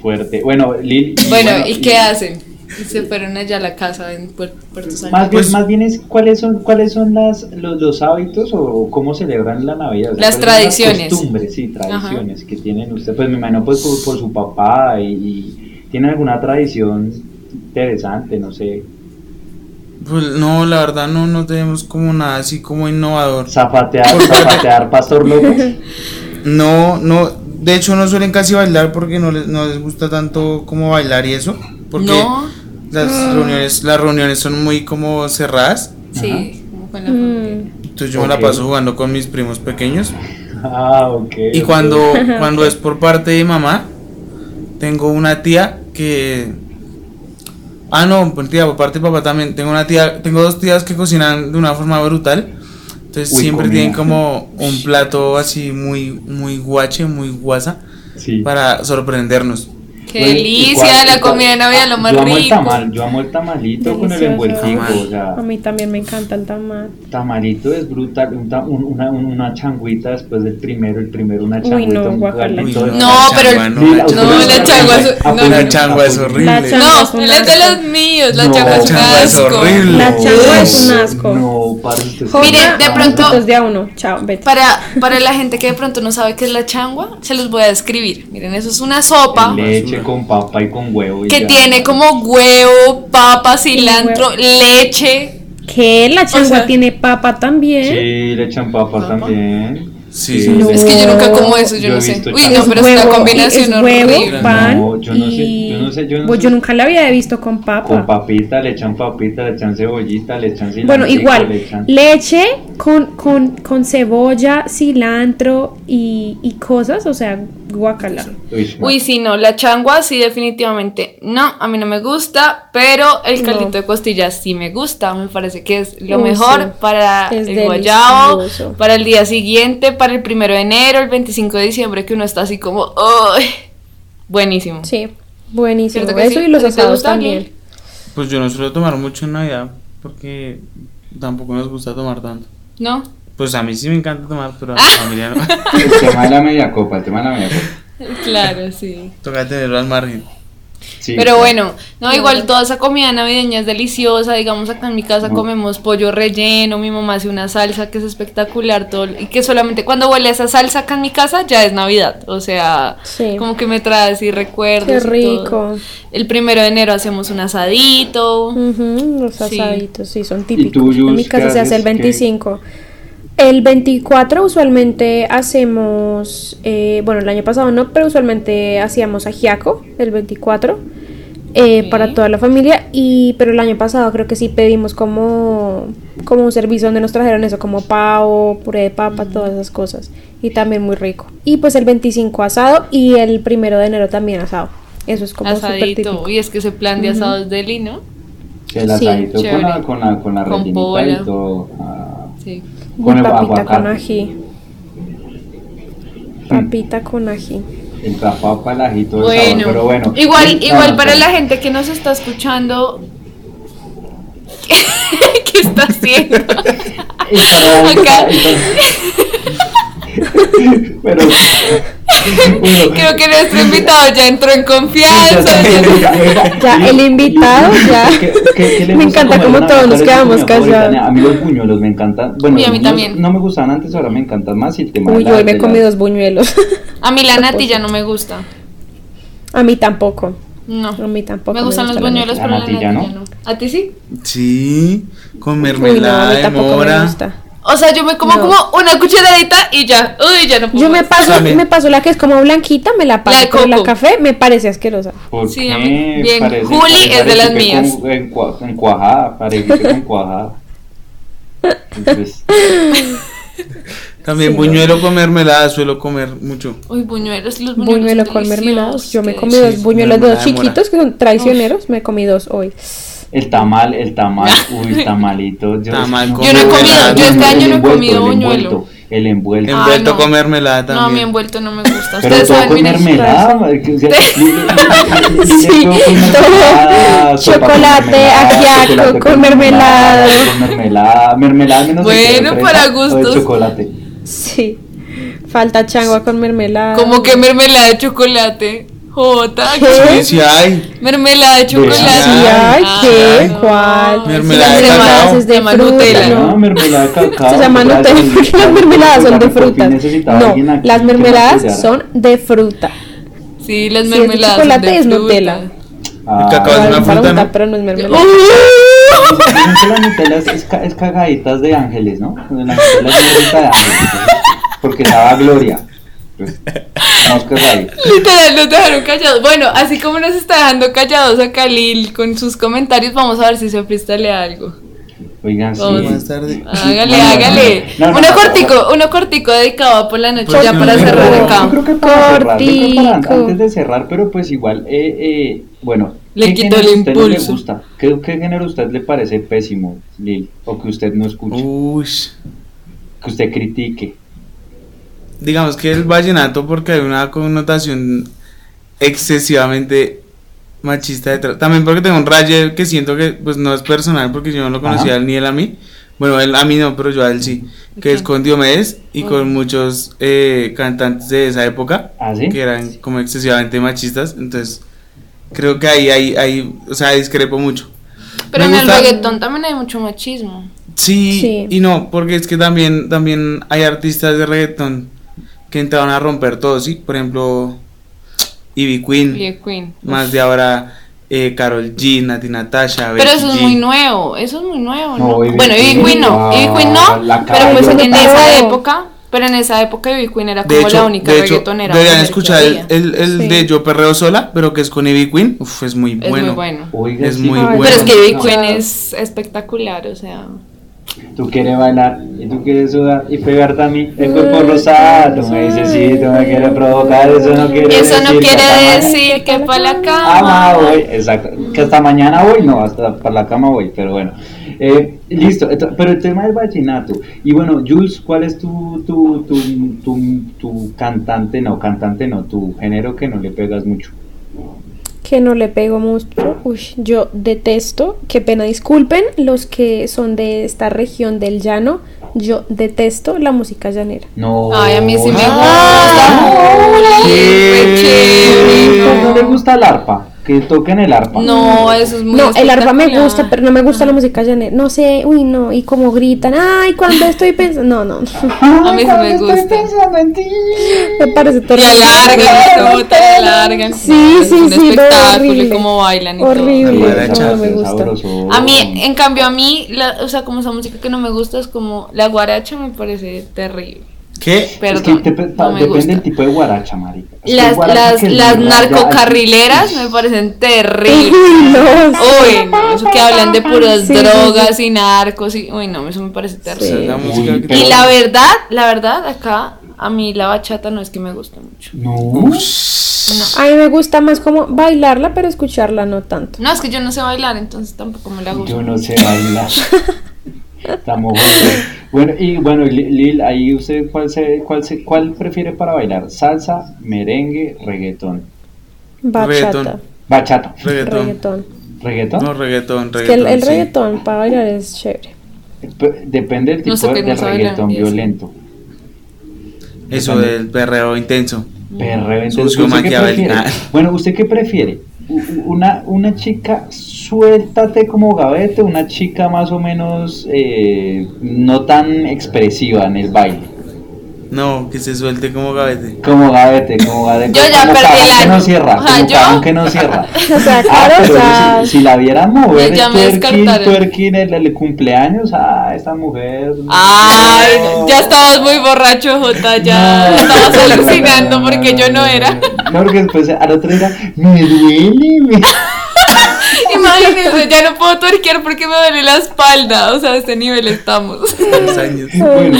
Fuerte. Bueno, Lil. Bueno, ¿y qué hacen? Y se fueron allá a la casa en Puer- Puerto Más Salvador. bien, Pues- más bien es cuáles son cuáles son las los, los hábitos o cómo celebran la Navidad. O sea, Las ¿cuáles son tradiciones. costumbres, sí, tradiciones que tienen ustedes. Pues me imagino pues por, por su papá y, y tienen alguna tradición interesante, no sé. pues, no, la verdad no, no tenemos como nada así como innovador. Zapatear, zapatear, [laughs] Pastor López. No, no, de hecho no suelen casi bailar porque no les, no les gusta tanto como bailar y eso. Porque No, las reuniones, las reuniones son muy como cerradas. sí, como con la familia. Mm, Entonces yo me la paso jugando con mis primos pequeños. Ah, ok. Y cuando, [laughs] cuando es por parte de mamá, tengo una tía que... Ah, no, por tía, por parte de papá también. Tengo una tía, tengo dos tías que cocinan de una forma brutal. Entonces Uy, siempre comida. tienen como [laughs] un plato así muy, muy guache, muy guasa, Sí. para sorprendernos. Qué Bueno, ¿y delicia, la comida de Navidad, lo más yo amo el rico. tamal, yo amo el tamalito con el envueltico, Tamal. o sea, a mí también me encanta el tamal. tamalito es brutal, un una, un- una changuita después del primero, el primero una Uy, changuita, no, un guacala. Uy, No, la pero- changua, no, la No, changua. la changua es- no, La changua es La horrible. changua No, es un él es de los míos, la changua es un changua es asco. horrible. La changua es un asco. No, parce, usted Mire, de pronto- de a uno. Chao, vete. Para, para la gente que de pronto no sabe qué es la changua, se los voy a describir. Miren, eso es una sopa leche con papa y con huevo. y que ya. tiene como huevo, papa, cilantro, huevo. leche. ¿Qué? La changua sea- tiene papa también. Sí, le echan papa ¿Papa? también. Sí, sí, No. sí. Es que yo nunca como eso, yo Yo no sé. Uy, no, pero es una combinación es huevo, horrible. pan No, yo no sé, yo no sé, yo no Pues sé. yo nunca la había visto con papa. Con papita, le echan papita, le echan cebollita, le echan cilantro. Bueno, igual, le echan- leche con, con, con cebolla, cilantro y, y cosas, o sea, guacala. Uy, Uy, sí, no, la changua sí definitivamente no, a mí no me gusta, pero el No. caldito de costillas sí me gusta, me parece que es lo Uy, mejor sí. para Es el guayabo, delicioso. para el día siguiente, para el primero de enero, el 25 de diciembre, que uno está así como, ¡ay! Buenísimo. Sí, buenísimo. ¿Cierto que Eso sí? y los ¿A ti te asados también. Pues yo no suelo tomar mucho en Navidad porque tampoco nos gusta tomar tanto. ¿No? Pues a mí sí me encanta tomar, pero a [laughs] mi familia no. El tema de la media copa, el tema de la media copa. Claro, sí. Toca tenerlo al margen. Sí, Pero bueno, no, igual toda esa comida navideña es deliciosa. Digamos, acá en mi casa comemos pollo relleno. Mi mamá hace una salsa que es espectacular. Todo, y que solamente cuando huele a esa salsa acá en mi casa ya es Navidad. O sea, Sí. como que me trae así recuerdos. Qué y todo. rico. El primero de enero hacemos un asadito. Los Sí. asaditos, sí, son tú, típicos. en mi casa se hace el haces? ¿Qué? 25. El 24 usualmente hacemos, eh, bueno, el año pasado no, pero usualmente hacíamos ajiaco el 24 eh, para toda la familia. Y pero el año pasado creo que sí pedimos como, como un servicio donde nos trajeron eso, como pavo, puré de papa, todas esas cosas. Y también muy rico. Y pues el 25 asado y el primero de enero también asado. Eso es como súper asadito. típico. Y es que ese plan de asados de lino. El Sí, asadito con la, con la, con la Con rellenita pola. y todo. ah, Sí. Con Y papita aguacate. con ají. Papita con ají. El papa, el ajito, el Bueno, sabor, pero bueno. igual, igual para la gente que nos está escuchando, [laughs] ¿qué está haciendo? [laughs] Acá. [laughs] pero [laughs] Creo que nuestro invitado ya entró en sí, confianza. ya está, ya- ya- ya- Ya, el invitado, ya. ¿Qué- qué- qué le Me encanta en todos nos ¿Cuál es su quedamos callados. A mí los buñuelos me encantan. Bueno, Uy, a mí los también. no me gustaban antes, ahora me encantan más. Y el tema Uy, yo hoy me comí dos buñuelos. A mí la [laughs] natilla no me gusta. A mí tampoco. No. A mí tampoco. Me gustan los gusta la buñuelos, pero La la natilla, ¿no? no. ¿A ti sí? Sí, con Uy, no, a mermelada mí de tampoco me gusta. O sea, yo me como No. como una cucharadita y ya. Uy, ya no puedo. Yo me paso, me paso la que es como blanquita, me la paso, La de pero la café me parece asquerosa. ¿Por Sí, qué? a mí- bien. Parece- Juli parece- es de las mías. con- encua- Encuajada, parece que con cuajada. Entonces, También Sí, buñuelo con mermelada suelo comer mucho. Uy, buñuelos, los buñuelos. Buñuelo con deliciosos, Yo me comí Sí, dos buñuelos de dos chiquitos que son traicioneros. Me comí dos hoy. El tamal, el tamal, [laughs] uy, el tamalito. Yo, Tamal con Yo no he comido, yo este año no he comido el buñuelo. envuelto, El envuelto. Ay, Envuelto no. con mermelada también. No, mi envuelto no me gusta. Pero Ustedes todo saben, con mermelada, [laughs] o sea, Sí, todo chocolate, mermelada, ajiaco con mermelada. Con mermelada, mermelada menos Bueno, para gustos. chocolate. Sí. Falta changua con mermelada. Como que mermelada de chocolate. Jota, ¿Qué? Sí, sí hay. mermelada de chocolate. Sí. ¿Cuál? Mermelada de las mermeladas cacao. es de fruta, Nutella. ¿no? No, mermelada de [laughs] cacao. Se llama Nutella porque las mermeladas son de No, aquí las mermeladas son de fruta. Sí, las de mermeladas. son chocolate de es fruta. Nutella. Ah, El cacao es una fruta, pero no es mermelada. La Nutella es, es, ca- es cagaditas de ángeles, ¿no? La Nutella es una fruta de ángeles. Porque daba gloria. Vamos. Literal, nos dejaron callados. Bueno, así como nos está dejando callados a Khalil con sus comentarios, vamos a ver si se freestalea algo. Oigan, sí. Más tarde. Hágale, No, no, no, hágale. no, no, uno no, cortico, uno cortico dedicado por la noche Pues ya para cerrar Yo acá. creo que para cerrar, yo creo que para- Cortico. antes de cerrar, pero pues igual, eh, eh, bueno, Le ¿qué quito el usted no le impulso. gusta? ¿Qué, ¿Qué género a usted le parece pésimo, Lil? O que usted no escuche, Uy. que usted critique. Digamos que el vallenato porque hay una connotación excesivamente machista detrás. También porque tengo un raye que siento que pues no es personal porque yo no lo conocía Ajá. ni él a mí. Bueno, él a mí no, pero yo a él sí. Que es con Diomedes y con muchos eh, cantantes de esa época ¿Ah, sí? que eran como excesivamente machistas. Entonces, creo que ahí, ahí, ahí, o sea, discrepo mucho. Pero Me en el reggaetón también hay mucho machismo. Sí, Sí. y no, porque es que también, también hay artistas de reggaetón que entraron a romper todo, ¿sí? Por ejemplo, Ivy Queen, Lee Queen. más de ahora eh, Carol G, Nati Natasha, Pero Becky eso es G. muy nuevo, eso es muy nuevo, ¿no? No, Ivy bueno, Ivy Queen, no, ah, Ivy Queen no, pero pues en esa época, pero en esa época Ivy Queen era como hecho, la única de hecho reggaetonera. deberían escuchar el, el, el Sí. de Yo Perreo Sola, pero que es con Ivy Queen, Uf, es muy Es bueno. muy bueno. Oiga, Es sí. muy bueno. Pero es que Ivy No. Queen es espectacular, o sea. Tú quieres bailar y tú quieres sudar y pegarte a mí el cuerpo rosado. Tú me dices, sí, tú me quieres provocar. Eso no quiere Eso decir no que quiere mañana- decir que para la cama voy. Exacto. Que hasta mañana voy, no, hasta para la cama voy. Pero bueno, Eh, listo. Pero el tema del vallenato. Y bueno, Jules, ¿cuál es tu, tu, tu, tu, tu cantante? No, cantante no, tu género que no le pegas mucho. Que no le pego mucho. Uy, yo detesto, qué pena disculpen los que son de esta región del llano. Yo detesto la música llanera. No. Ay, a mí sí me no. gusta. ¿Qué? Qué chévere. ¿No le gusta el arpa? Que toquen el arpa. No, eso es muy No, el arpa me gusta, pero no me gusta la música llanera. No sé, uy, no, y como gritan, ay, cuando estoy pensando. No, no, A mí sí me gusta. me parece Y terrible. alargan, como te alargan. Sí, sí, un sí, espectáculo y horrible. cómo bailan y Horrible. todo. Guaracha. No, no me gusta. A mí, en cambio, a mí, la- o sea, como esa música que no me gusta es como la guaracha me parece terrible. ¿Qué? Perdón, es que te- no me depende gusta. del tipo de guaracha, marica. Las, las, las narcocarrileras me parecen terribles. Uy, no, Uy, no, eso que hablan de puras Sí, sí, drogas y narcos y, uy, no, eso me parece terrible. la Uy, música que pero- Y la verdad, la verdad, acá a mí la bachata no es que me guste mucho. No. A mí me gusta más como bailarla, pero escucharla no tanto. No, es que yo no sé bailar, entonces tampoco me la gusta. Yo no sé bailar. [laughs] Estamos jodidos. Bueno, y bueno, Li- Lil, ahí usted cuál se, cuál se, cuál prefiere para bailar? Salsa, merengue, reggaetón. Bachata. Reggaetón. Bachata. Reggaetón. Reggaetón. ¿Reggaetón? No, reggaetón, Es que el, reggaetón. el sí. reggaetón para bailar es chévere. P- Depende del tipo No sé de, reggaetón sí. violento. Eso del perreo intenso. Perreo, entonces, Sucio, ¿usted qué? [laughs] Bueno, ¿usted qué prefiere? Una, una chica suéltate como gavete, una chica más o menos eh, no tan expresiva en el baile. No, que se suelte como gavete. Como gavete, como gavete. Yo ya como perdí el que no año. cierra, como yo- que no cierra. [laughs] O sea, Ah, claro, o sea, si, si la vieran mover Ya el twerking, twerking, el, el cumpleaños, ah, esta mujer. Ay, no. ya estabas muy borracho, Jota, ya No, [laughs] estabas alucinando no, porque yo no era. No, porque después al otro día, me duele, me... [laughs] [laughs] Ya no puedo tuerquear porque me duele la espalda. O sea, a este nivel estamos. [laughs] Tres años. Bueno,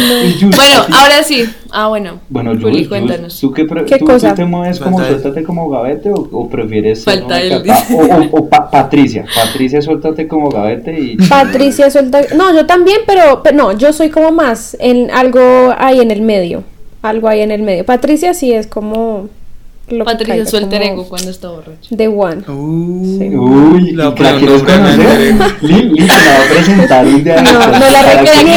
Bueno, ahora sí. Ah, bueno. Bueno, Juli, Jules, cuéntanos. ¿tú qué, ¿Qué tú, cosa? tú te mueves como Falta él. suéltate como gavete o, o prefieres Falta él, cata- o, o- o Pa- Patricia, Patricia suéltate como gavete y [laughs] Patricia suelta. No, yo también, pero, pero no, yo soy como más en algo ahí en el medio. Algo ahí en el medio. Patricia sí es como. Lo que Patricia caiga, su alter como ego cuando está borracho. The One. Uh, Sí. Uy, La ¿y la quieres conocer? Lili te la va a presentar un día. No, no la recomiendo,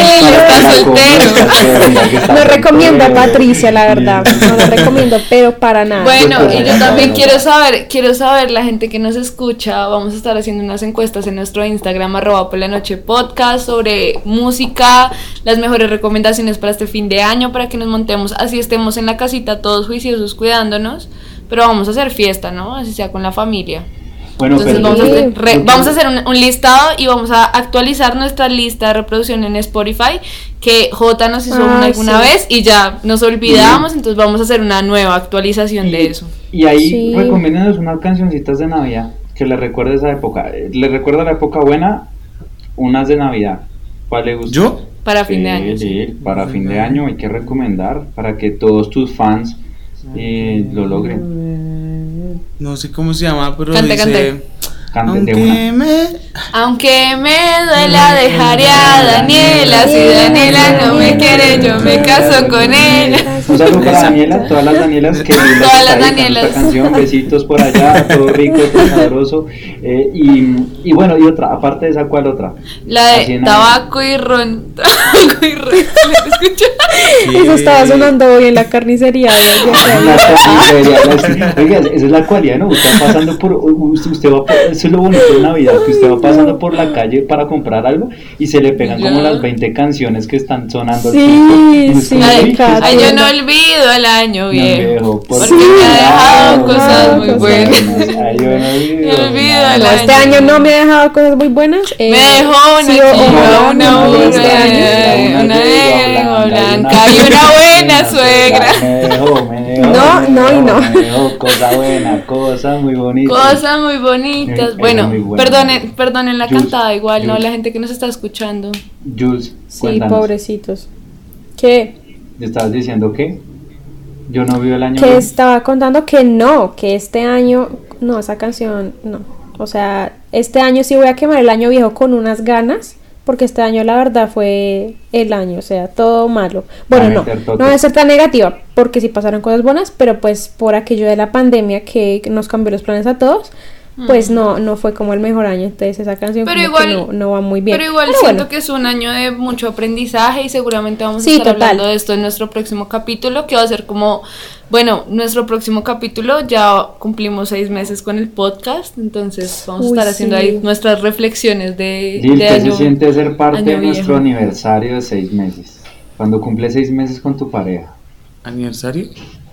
No recomiendo a. Patricia, la verdad. No la recomiendo, pero para nada. Bueno, y yo también quiero saber, quiero saber la gente que nos escucha, vamos a estar haciendo unas encuestas en nuestro Instagram arroba por la noche podcast sobre música, las mejores recomendaciones para este fin de año, para que nos montemos, así estemos en la casita todos juiciosos cuidándonos, pero vamos a hacer fiesta, ¿no? Así sea con la familia. Bueno, Entonces pero vamos, a hacer, re- vamos a hacer un, un listado y vamos a actualizar nuestra lista de reproducción en Spotify que J nos hizo Ah, una alguna sí. vez y ya nos olvidamos, entonces vamos a hacer una nueva actualización de eso. Y ahí Sí. recomiéndanos unas cancioncitas de Navidad que le recuerde esa época. Eh, ¿Le recuerda la época buena? Unas de Navidad. ¿Cuál le gusta? ¿Yo? Para fin de Sí, año. sí, para fin de año hay que recomendar para que todos tus fans eh, lo logren. No sé cómo se llama, pero Cante, dice... cante. Aunque una. me... Aunque me duela dejaré a Daniela, si Daniela no me quiere, yo me caso con ella. Un saludo para. Daniela, todas las Danielas que Todas las Danielas. esta canción, besitos por allá, todo rico, todo sabroso. Eh, y, y bueno, y otra, aparte de esa, ¿cuál otra? La de tabaco y ron. [laughs] Tabaco y. [laughs] Eso estaba sonando hoy en la carnicería. ¿no? La [laughs] carnicería, la- Oiga, esa es la cualidad, ¿no? Usted va pasando por, usted, usted va, por- eso es lo bonito de Navidad, que usted va pasando por la calle para comprar algo y se le pegan como las 20 canciones que están sonando. Sí, sí, Ay, uy, ¿qué Katy. ay, yo no olvido el año No, viejo. viejo, por Porque Sí. me ha dejado cosas muy cosas buenas. Ay, yo no olvido. Me olvido nada. el No, este año no me ha dejado cosas muy buenas. eh, Me dejó una sí, una no, burra, este una lengua blanca y [laughs] buena una buena suegra. Me dejó, me dejó, No, me no y no. Me dejó cosa buena, cosa muy bonita. Cosas muy bonitas. Bueno, muy buena. perdonen, perdonen la Jules, cantada igual, ¿no? Jules. La gente que nos está escuchando. Jules, Sí, pobrecitos. ¿Qué? ¿Le estabas diciendo qué? Yo no vi el año. Que estaba contando que no, que este año, no, esa canción, no. O sea, este año sí voy a quemar el año viejo con unas ganas, porque este año la verdad fue el año, o sea, todo malo. Bueno, no, no voy a ser tan negativa, porque sí pasaron cosas buenas, pero pues por aquello de la pandemia que nos cambió los planes a todos, pues no, no fue como el mejor año. Entonces esa canción Pero que no, no va muy bien. Pero igual Pero siento bueno. que es un año de mucho aprendizaje y seguramente vamos a estar total. hablando de esto en nuestro próximo capítulo, que va a ser como, bueno, nuestro próximo capítulo ya cumplimos seis meses con el podcast, entonces vamos a estar haciendo sí. ahí nuestras reflexiones de, Lil, de ¿qué año. se siente ser parte de nuestro viejo. aniversario de seis meses? Cuando cumple seis meses con tu pareja. ¿Aniversario?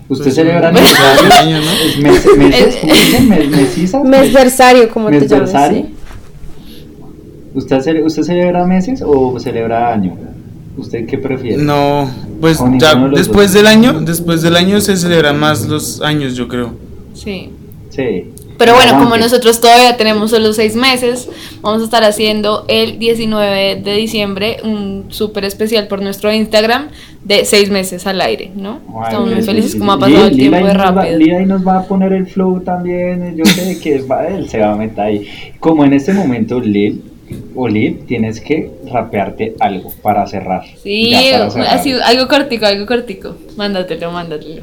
¿Usted Pues, celebra un- aniversario? [laughs] ¿no? ¿Es mes- meses? ¿Cómo dicen? ¿Mes- como te llamas. Sí. ¿Usted, cele- ¿Usted celebra meses o celebra año? ¿Usted qué prefiere? No, pues ya de después dos. del año, después del año se celebran más los años, yo creo. Sí. Sí. Pero bueno, como nosotros todavía tenemos solo seis meses, vamos a estar haciendo el 19 de diciembre un súper especial por nuestro Instagram de seis meses al aire, ¿no? Estamos muy felices sí. como ha pasado el Lil tiempo de rápido. Lil ahí nos va a poner el flow también. Yo sé que va- él se va a meter ahí. Como en este momento, Lil o Lil, tienes que rapearte algo para cerrar. Sí, para cerrar. así, algo cortico, algo cortico. Mándatelo, mándatelo.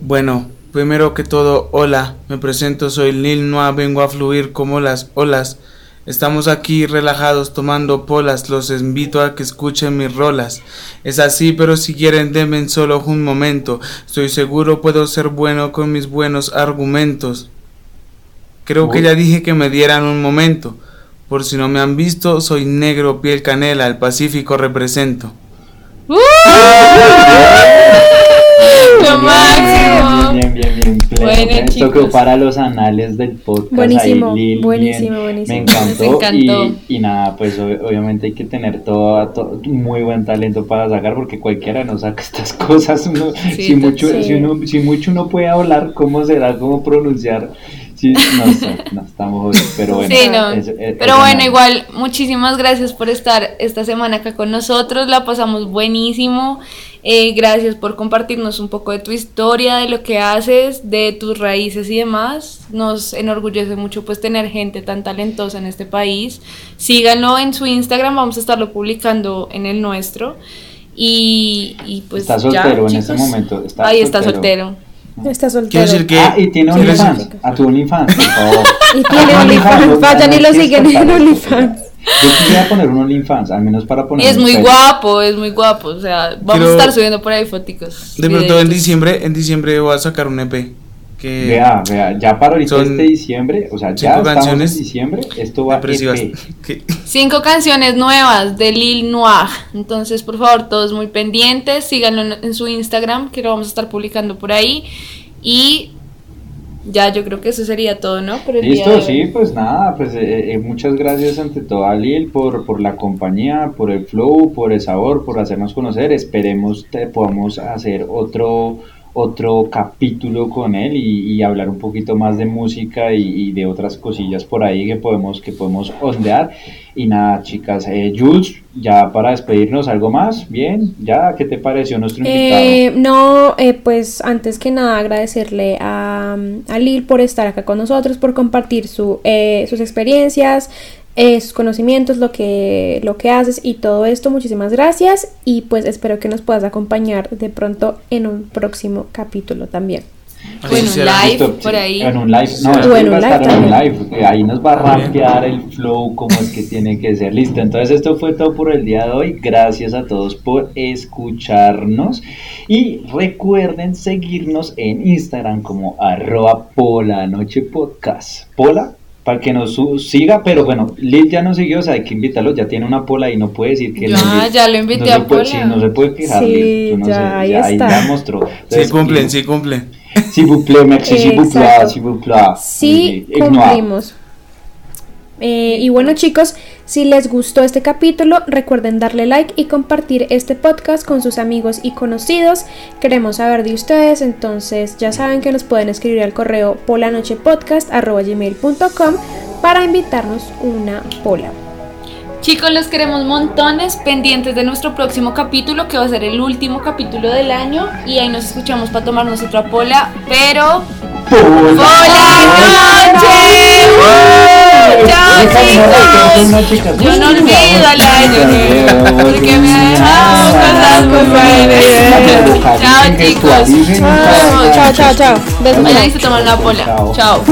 Bueno, primero que todo, hola, me presento, soy Lil Noa, vengo a fluir como las olas. Estamos aquí relajados tomando polas, los invito a que escuchen mis rolas. Es así, pero si quieren denme solo un momento. Estoy seguro puedo ser bueno con mis buenos argumentos. Creo que Uy. ya dije que me dieran un momento. Por si no me han visto, soy negro, piel canela, el Pacífico represento. [laughs] ¡Lo máximo! Bien, pleno. Bueno, Esto chicos. quedó para los anales del podcast. Buenísimo, ahí, Lil, buenísimo, bien. buenísimo. Me encantó. Y, y nada, pues ob- obviamente hay que tener todo, todo- muy buen talento para sacar, porque cualquiera no saca [laughs] estas cosas. Uno, Sí, si, mucho, sí. si, uno, si mucho uno puede hablar, ¿cómo será? ¿Cómo pronunciar? Sí, no, no estamos jodidos, pero bueno. Sí, no. es- es- Pero es bueno, igual, muchísimas gracias por estar esta semana acá con nosotros. La pasamos buenísimo. Eh, gracias por compartirnos un poco de tu historia, de lo que haces, de tus raíces y demás. Nos enorgullece mucho pues tener gente tan talentosa en este país. Síganlo en su Instagram, vamos a estarlo publicando en el nuestro. Y, y pues Está ya, soltero en este momento, está Ahí está soltero. Está soltero. Quiero decir que. Ah, y tiene OnlyFans. A tu OnlyFans, por favor. Y tiene OnlyFans. Vayan y lo ¿quieres siguen en? OnlyFans. Yo quisiera poner un OnlyFans, al menos para poner Y es muy pelo. guapo, es muy guapo. O sea, vamos Quiero- a estar subiendo por ahí foticos. De pronto en diciembre, en diciembre voy a sacar un EP. Que Vea, vea, ya para ahorita Son este diciembre, o sea, ya canciones en diciembre, esto va. [laughs] Que- Cinco canciones nuevas de Lil Noir. Entonces, por favor, todos muy pendientes. Síganlo en, en su Instagram, que lo vamos a estar publicando por ahí. Y ya yo creo que eso sería todo, ¿no? Por el día Listo, de sí, pues nada, pues eh, eh, muchas gracias ante todo a Lil por, por la compañía, por el flow, por el sabor, por hacernos conocer. Esperemos que podamos hacer otro otro capítulo con él y, y hablar un poquito más de música y, y de otras cosillas por ahí que podemos que podemos ondear. Y nada chicas eh, Jules ya para despedirnos algo más bien ya qué te pareció nuestro invitado Eh, no, eh, pues antes que nada agradecerle a, a Lil por estar acá con nosotros, por compartir su, eh, sus experiencias, eh, sus conocimientos, lo que, lo que haces y todo esto. Muchísimas gracias y pues espero que nos puedas acompañar de pronto en un próximo capítulo también. Bueno, Así será. live Listo, por ahí. En un live. No, Sí. es O que en un estar live en un live. Ahí nos va a rapear el flow como es que tiene que ser. Listo. Entonces, esto fue todo por el día de hoy. Gracias a todos por escucharnos. Y recuerden seguirnos en Instagram como arroba Pola Noche Podcast. Pola. Para que nos su- siga, pero bueno, Lid ya nos siguió, o sea, hay que invitarlo, ya tiene una pola y no puede decir que. Lid. ya lo invité no se a puede- Pola. sí, no se puede quejar, Sí, no ya, sé, ahí ya, está. ya mostró. Sí Entonces, cumplen, sí cumplen. Vous plaît, Exacto. s'il vous plaît. Sí, Et- et noir. cumplimos. Eh, y bueno chicos, si les gustó este capítulo, recuerden darle like y compartir este podcast con sus amigos y conocidos. Queremos saber de ustedes, entonces ya saben que nos pueden escribir al correo polanochepodcast.gmail.com para invitarnos una pola. Chicos, los queremos montones, pendientes de nuestro próximo capítulo, que va a ser el último capítulo del año. Y ahí nos escuchamos para tomarnos otra pola. Pero. ¡Pola noche! ¡Chao, chicos! Yo no olvido al año porque me ha dejado cosas muy buenas. Chao, chicos. Chao, chao, chao. Y se toman una pola. Chao.